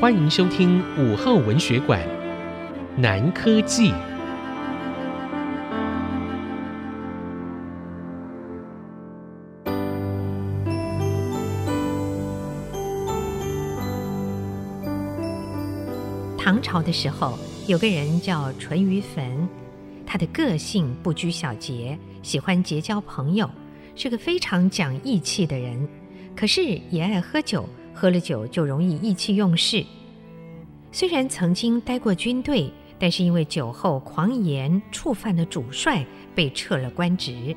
欢迎收听午后文学馆，南柯记。唐朝的时候，有个人叫淳于棼，他的个性不拘小节，喜欢结交朋友，是个非常讲义气的人。可是也爱喝酒，喝了酒就容易意气用事。虽然曾经待过军队，但是因为酒后狂言，触犯了主帅，被撤了官职。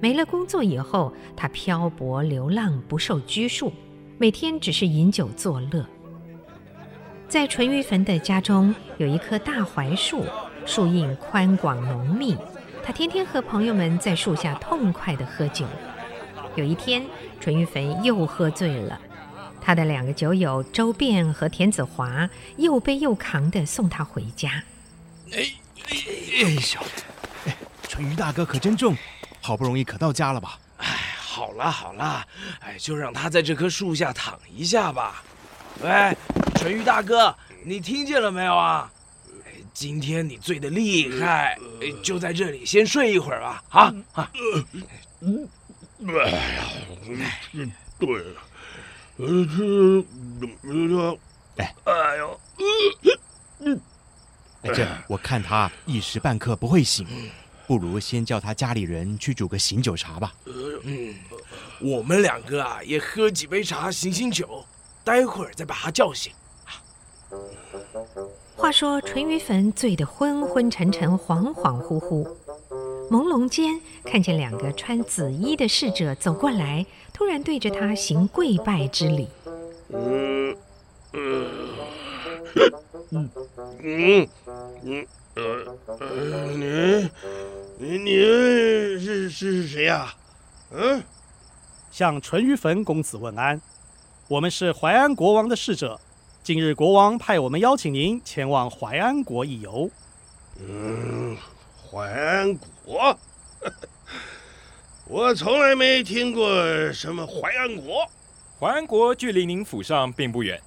没了工作以后，他漂泊流浪，不受拘束，每天只是饮酒作乐。在淳于棼的家中有一棵大槐树，树荫宽广浓密。他天天和朋友们在树下痛快地喝酒。有一天，淳于棼又喝醉了，他的两个酒友周变和田子华又背又扛的送他回家。哎哎哎！小，哎，淳于大哥可真重，好不容易可到家了吧？哎，好了好了，哎，就让他在这棵树下躺一下吧。喂，淳于大哥，你听见了没有啊？今天你醉得厉害，就在这里先睡一会儿吧。啊啊！哎呀，对了，哎，哎呦，哎，这我看他一时半刻不会醒，不如先叫他家里人去煮个醒酒茶吧。嗯，我们两个啊，也喝几杯茶醒醒酒。待会儿再把他叫醒。话说淳于棼醉得昏昏沉沉、恍恍惚惚，朦胧间看见两个穿紫衣的侍者走过来，突然对着他行跪拜之礼。嗯嗯嗯嗯嗯呃你你你是是谁呀？嗯，向淳于棼公子问安。我们是淮安国王的侍者，今日国王派我们邀请您前往淮安国一游。嗯，淮安国，我 我从来没听过什么淮安国。淮安国距离您府上并不远，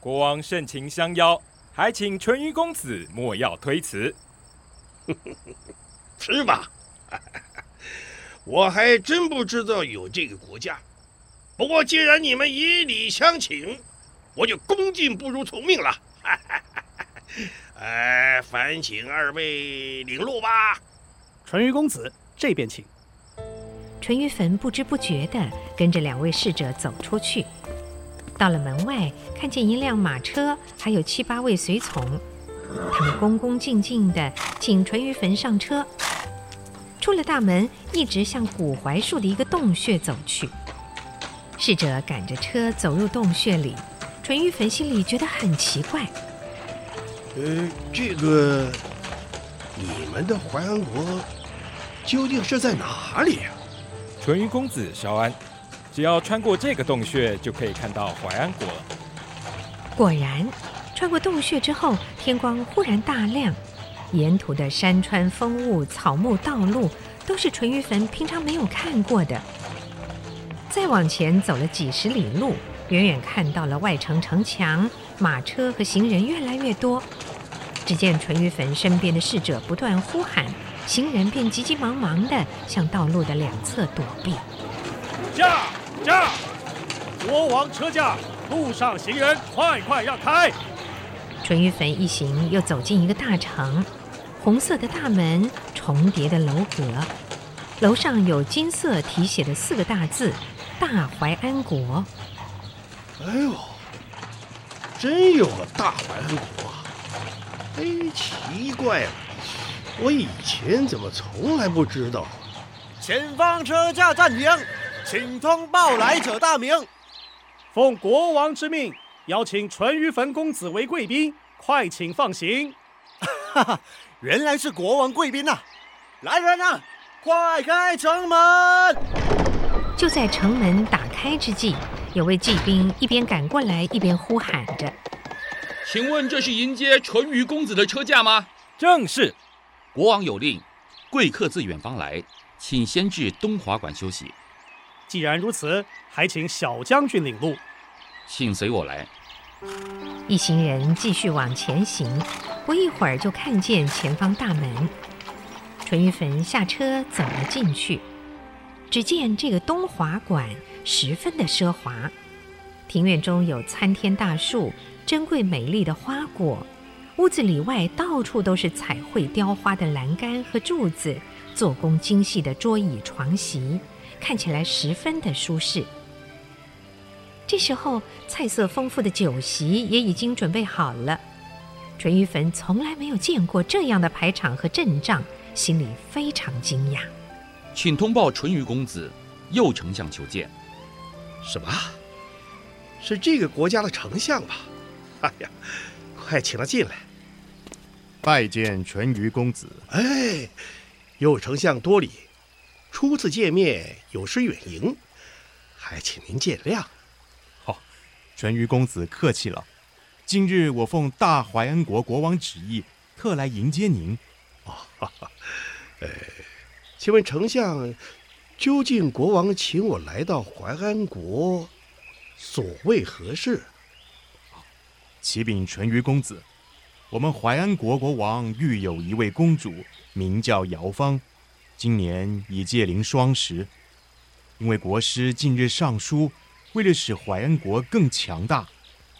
国王盛情相邀，还请淳于公子莫要推辞。是吧？我还真不知道有这个国家。不过，既然你们以礼相请，我就恭敬不如从命了。哎，烦请二位领路吧。淳于公子，这边请。淳于棼不知不觉地跟着两位侍者走出去，到了门外，看见一辆马车，还有七八位随从，他们恭恭敬敬地请淳于棼上车。出了大门，一直向古槐树的一个洞穴走去。侍者赶着车走入洞穴里，淳于棼心里觉得很奇怪。呃，这个你们的淮安国究竟是在哪里呀？淳于公子稍安，只要穿过这个洞穴，就可以看到淮安国了。果然，穿过洞穴之后，天光忽然大亮，沿途的山川风物、草木道路，都是淳于棼平常没有看过的。再往前走了几十里路，远远看到了外城城墙，马车和行人越来越多。只见淳于棼身边的侍者不断呼喊，行人便急急忙忙地向道路的两侧躲避。驾驾！国王车驾，路上行人快快让开！淳于棼一行又走进一个大城，红色的大门，重叠的楼阁，楼上有金色题写的四个大字。大淮安国，哎呦，真有个大淮安国啊！哎，奇怪了，我以前怎么从来不知道？前方车驾暂停，请通报来者大名。奉国王之命，邀请淳于棼公子为贵宾，快请放行。哈哈，原来是国王贵宾呐！来人呐，快开城门！就在城门打开之际，有位骑兵一边赶过来，一边呼喊着：“请问这是迎接淳于公子的车驾吗？”“正是。”“国王有令，贵客自远方来，请先至东华馆休息。”“既然如此，还请小将军领路。”“请随我来。”一行人继续往前行，不一会儿就看见前方大门。淳于棼下车走了进去，只见这个东华馆十分的奢华，庭院中有参天大树，珍贵美丽的花果，屋子里外到处都是彩绘雕花的栏杆和柱子，做工精细的桌椅床席，看起来十分的舒适。这时候，菜色丰富的酒席也已经准备好了。淳于棻从来没有见过这样的排场和阵仗，心里非常惊讶。请通报淳于公子，右丞相求见。什么？是这个国家的丞相吧？哎呀，快请他进来。拜见淳于公子。哎，右丞相多礼，初次见面有失远迎，还请您见谅。好淳于公子客气了，今日我奉大怀安国国王旨意，特来迎接您。哦，哈哈，呃，请问丞相，究竟国王请我来到淮安国，所为何事？启禀淳于公子，我们怀安国国王育有一位公主，名叫瑶芳，今年已届龄双十，因为国师近日上书。为了使怀安国更强大，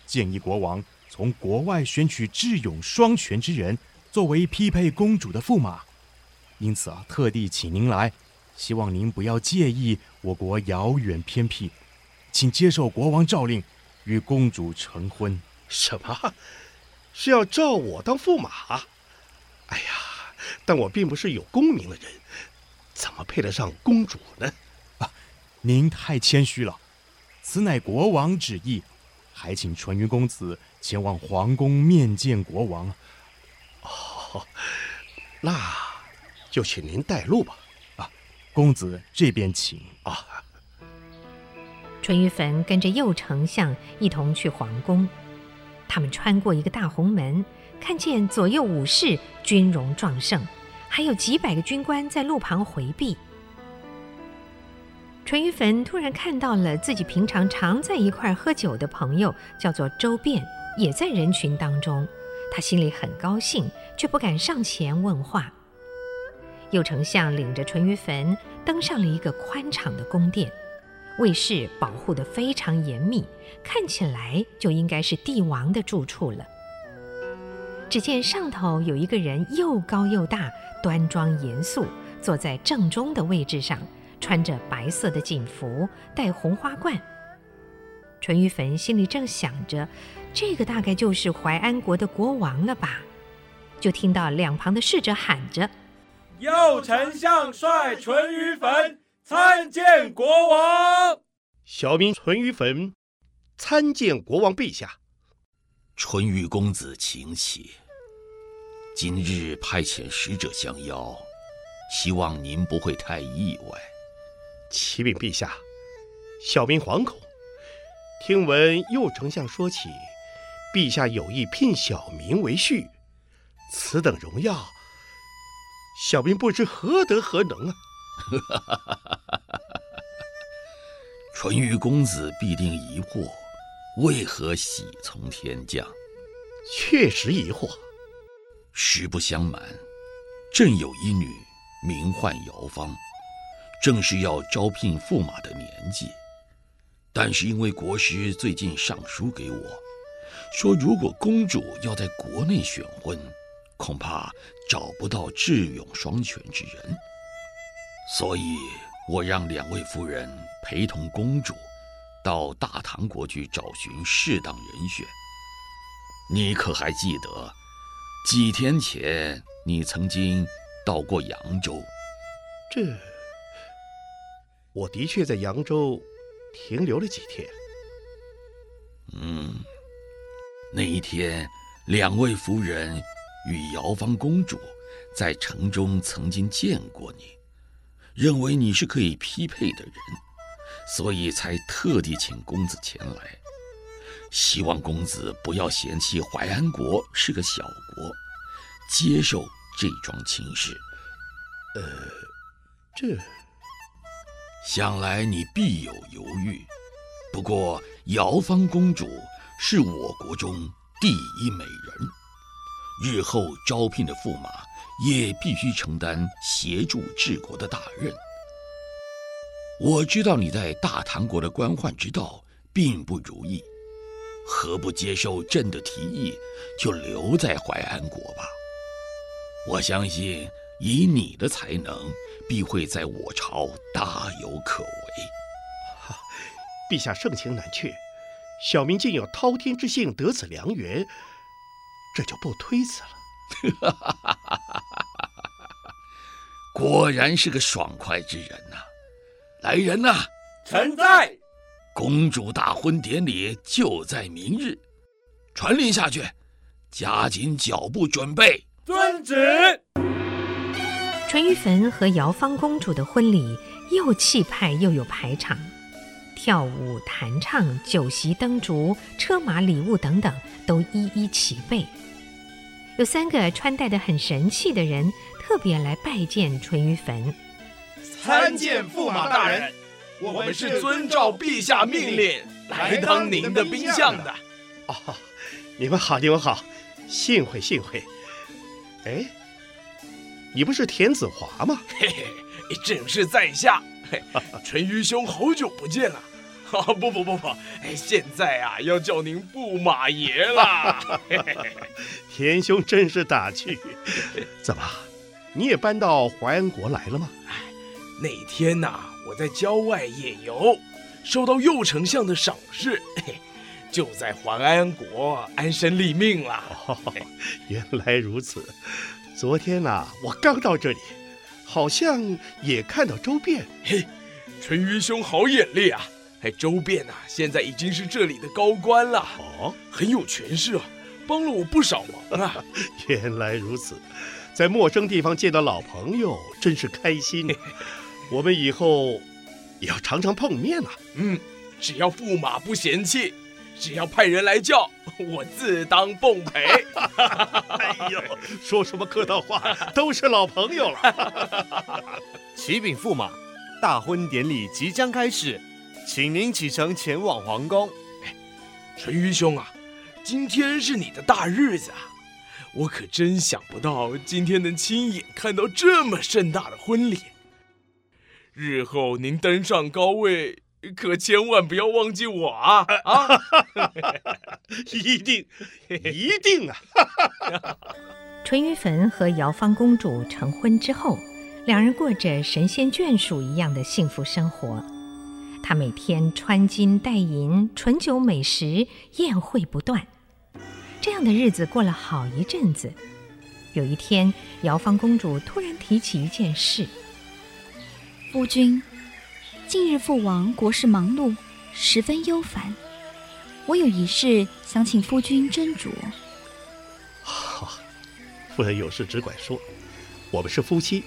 建议国王从国外选取智勇双全之人作为匹配公主的驸马，因此啊，特地请您来，希望您不要介意我国遥远偏僻，请接受国王诏令，与公主成婚。什么？是要召我当驸马？哎呀，但我并不是有功名的人，怎么配得上公主呢？啊，您太谦虚了。此乃国王旨意，还请淳于公子前往皇宫面见国王。哦，那就请您带路吧。啊，公子这边请。啊，淳于棻跟着右丞相一同去皇宫。他们穿过一个大红门，看见左右武士军容壮盛，还有几百个军官在路旁回避。淳于棻突然看到了自己平常常在一块喝酒的朋友，叫做周弁，也在人群当中。他心里很高兴，却不敢上前问话。右丞相领着淳于棻登上了一个宽敞的宫殿，卫士保护得非常严密，看起来就应该是帝王的住处了。只见上头有一个人又高又大，端庄严肃，坐在正中的位置上。穿着白色的锦服，戴红花冠。淳于棻心里正想着，这个大概就是淮安国的国王了吧？就听到两旁的侍者喊着：“右丞相率淳于棻参见国王。”小民淳于棻参见国王陛下。淳于公子，请起。今日派遣使者相邀，希望您不会太意外。启禀陛下，小民惶恐。听闻右丞相说起，陛下有意聘小民为婿，此等荣耀，小民不知何德何能啊！淳于公子必定疑惑，为何喜从天降？确实疑惑。实不相瞒，朕有一女，名唤姚芳。正是要招聘驸马的年纪，但是因为国师最近上书给我，说如果公主要在国内选婚，恐怕找不到智勇双全之人，所以我让两位夫人陪同公主到大唐国去找寻适当人选。你可还记得，几天前你曾经到过扬州？这。我的确在扬州停留了几天。嗯，那一天，两位夫人与瑶芳公主在城中曾经见过你，认为你是可以匹配的人，所以才特地请公子前来，希望公子不要嫌弃淮安国是个小国，接受这桩亲事。呃，这。想来你必有犹豫，不过瑶芳公主是我国中第一美人，日后招聘的驸马也必须承担协助治国的大任。我知道你在大唐国的官宦之道并不如意，何不接受朕的提议，就留在淮安国吧？我相信以你的才能，必会在我朝大有可为。陛下盛情难却，小民竟有滔天之幸得此良缘，这就不推辞了。果然是个爽快之人呐、啊！来人呐！臣在。公主大婚典礼就在明日，传令下去，加紧脚步准备。遵旨。淳于棼和姚芳公主的婚礼又气派又有排场，跳舞、弹唱、酒席、灯烛、车马、礼物等等都一一齐备。有三个穿戴得很神气的人特别来拜见淳于棼。参见驸马大人，我们是遵照陛下命令来当您的宾相的。哦，你们好，你们好，幸会幸会。哎，你不是田子华吗？嘿嘿，正是在下。淳于兄，好久不见了。哦，不不不不，哎，现在啊要叫您驸马爷了。田兄真是打趣。怎么，你也搬到淮安国来了吗？哎那天呐、啊，我在郊外夜游，受到右丞相的赏识，就在淮安国安身立命了。哦，原来如此。昨天呐、啊，我刚到这里，好像也看到周变。嘿，淳于兄好眼力啊！哎，周变呐、啊，现在已经是这里的高官了，哦，很有权势啊，帮了我不少忙啊。原来如此，在陌生地方见到老朋友，真是开心。我们以后也要常常碰面啊。嗯，只要驸马不嫌弃，只要派人来叫，我自当奉陪。哎呦，说什么客套话，都是老朋友了。启禀驸马，大婚典礼即将开始，请您启程前往皇宫。哎，淳于兄啊，今天是你的大日子啊，我可真想不到今天能亲眼看到这么盛大的婚礼。日后您登上高位，可千万不要忘记我啊！啊，一定，一定啊！淳于棼和姚芳公主成婚之后，两人过着神仙眷属一样的幸福生活。他每天穿金戴银，醇酒美食，宴会不断。这样的日子过了好一阵子。有一天，瑶芳公主突然提起一件事。夫君，近日父王国事忙碌，十分忧烦。我有一事想请夫君斟酌。好，夫人有事只管说，我们是夫妻，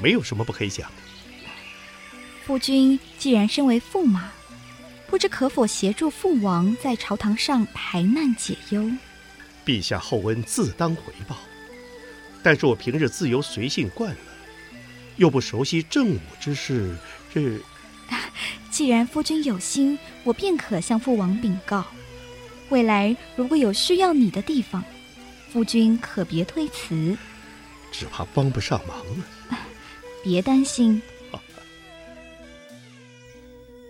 没有什么不可以讲的。夫君既然身为驸马，不知可否协助父王在朝堂上排难解忧？陛下厚恩自当回报，但是我平日自由随性惯了。又不熟悉政务之事，这……既然夫君有心，我便可向父王禀告。未来如果有需要你的地方，夫君可别推辞。只怕帮不上忙了。别担心。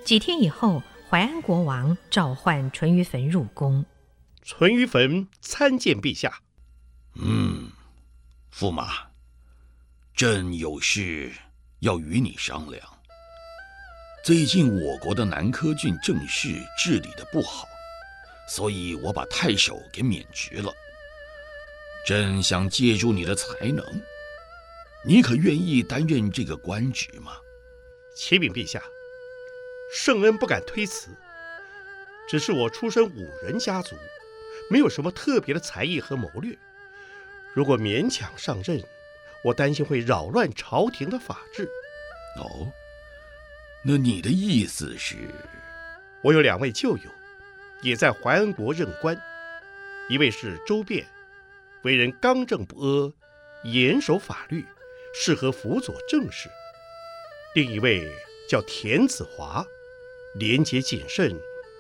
几天以后，淮安国王召唤淳于棼入宫。淳于棼参见陛下。嗯，驸马。朕有事要与你商量。最近我国的南柯郡政事治理的不好，所以我把太守给免职了。朕想借助你的才能，你可愿意担任这个官职吗？启禀陛下，圣恩不敢推辞。只是我出身武人家族，没有什么特别的才艺和谋略，如果勉强上任。我担心会扰乱朝廷的法制。哦，那你的意思是？我有两位旧友，也在淮安国任官，一位是周变，为人刚正不阿，严守法律，适合辅佐政事；另一位叫田子华，廉洁谨慎，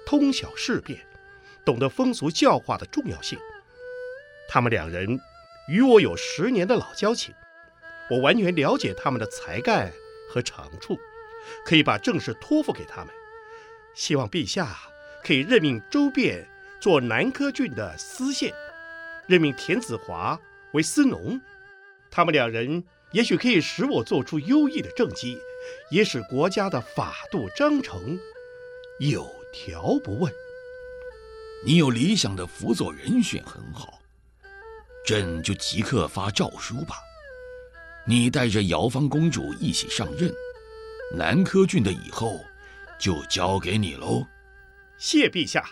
通晓事变，懂得风俗教化的重要性。他们两人与我有十年的老交情，我完全了解他们的才干和长处，可以把正事托付给他们。希望陛下可以任命周变做南柯郡的司县，任命田子华为司农。他们两人也许可以使我做出优异的政绩，也使国家的法度章程有条不紊。你有理想的辅佐人选很好。朕就即刻发诏书吧，你带着瑶芳公主一起上任，南柯郡的以后就交给你喽。谢陛下。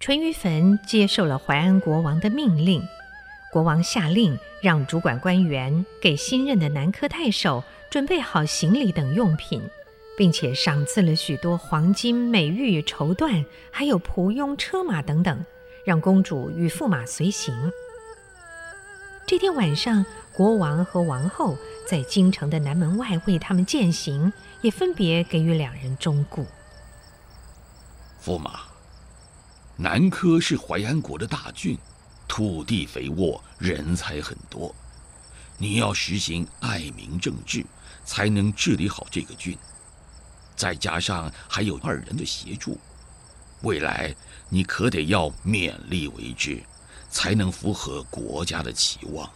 淳于棼接受了淮安国王的命令，国王下令让主管官员给新任的南柯太守准备好行李等用品，并且赏赐了许多黄金、美玉、绸缎，还有仆佣、车马等等，让公主与驸马随行。这天晚上，国王和王后在京城的南门外为他们饯行，也分别给予两人忠告。驸马，南柯是淮安国的大郡，土地肥沃，人才很多，你要实行爱民政治，才能治理好这个郡。再加上还有二人的协助，未来你可得要勉力为之。才能符合国家的期望。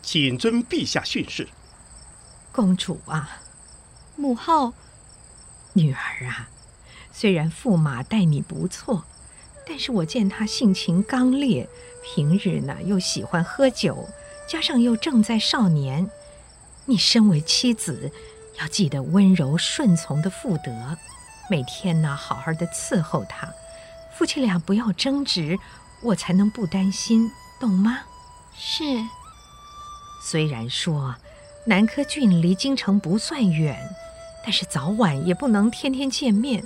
谨遵陛下训示。公主啊，母后，女儿啊，虽然驸马待你不错，但是我见他性情刚烈，平日呢又喜欢喝酒，加上又正在少年，你身为妻子，要记得温柔顺从的妇德，每天呢好好的伺候他，夫妻俩不要争执。我才能不担心，懂吗？是。虽然说南柯郡离京城不算远，但是早晚也不能天天见面。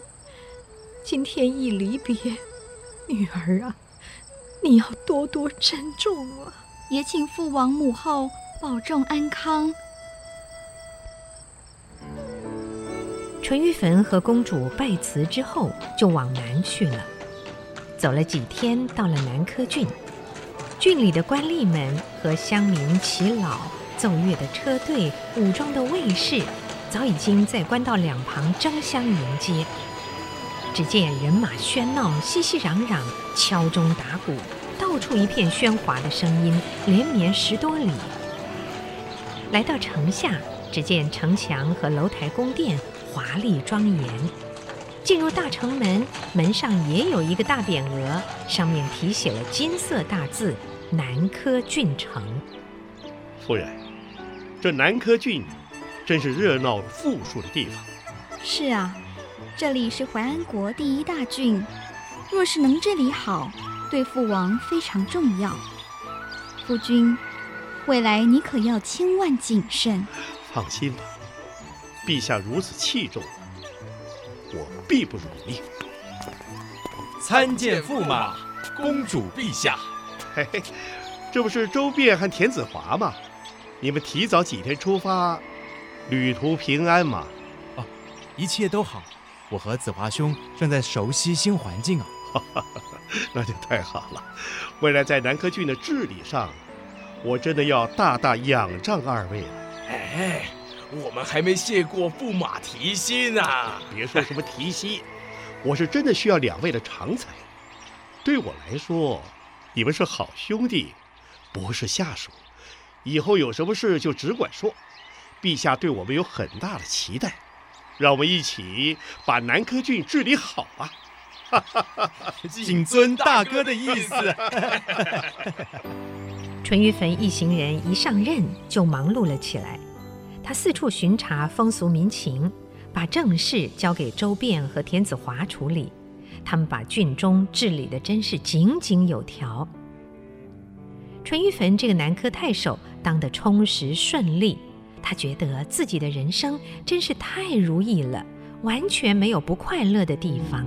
今天一离别，女儿啊，你要多多珍重啊！也请父王母后保重安康。淳于棻和公主拜辞之后，就往南去了。走了几天，到了南柯郡，郡里的官吏们和乡民齐老奏乐的车队、武装的卫士，早已经在官道两旁争相迎接。只见人马喧闹，熙熙攘攘，敲钟打鼓，到处一片喧哗的声音，连绵十多里。来到城下，只见城墙和楼台宫殿华丽庄严。进入大城门，门上也有一个大匾额，上面题写了金色大字“南柯郡城”。夫人，这南柯郡真是热闹富庶的地方。是啊，这里是淮安国第一大郡，若是能治理好，对父王非常重要。夫君，未来你可要千万谨慎。放心吧，陛下如此器重。我必不辱命。参见驸马，公主陛下。嘿嘿，这不是周变和田子华吗？你们提早几天出发，旅途平安吗？哦，一切都好。我和子华兄正在熟悉新环境啊。那就太好了。未来在南柯郡的治理上，我真的要大大仰仗二位了。哎。我们还没谢过驸马提携呢。别说什么提携，我是真的需要两位的长才。对我来说，你们是好兄弟，不是下属。以后有什么事就只管说。陛下对我们有很大的期待，让我们一起把南柯郡治理好啊！谨遵大哥的意思。淳于棼一行人一上任就忙碌了起来。他四处巡查风俗民情，把政事交给周变和田子华处理。他们把郡中治理得真是井井有条。淳于棻这个南柯太守当得充实顺利，他觉得自己的人生真是太如意了，完全没有不快乐的地方。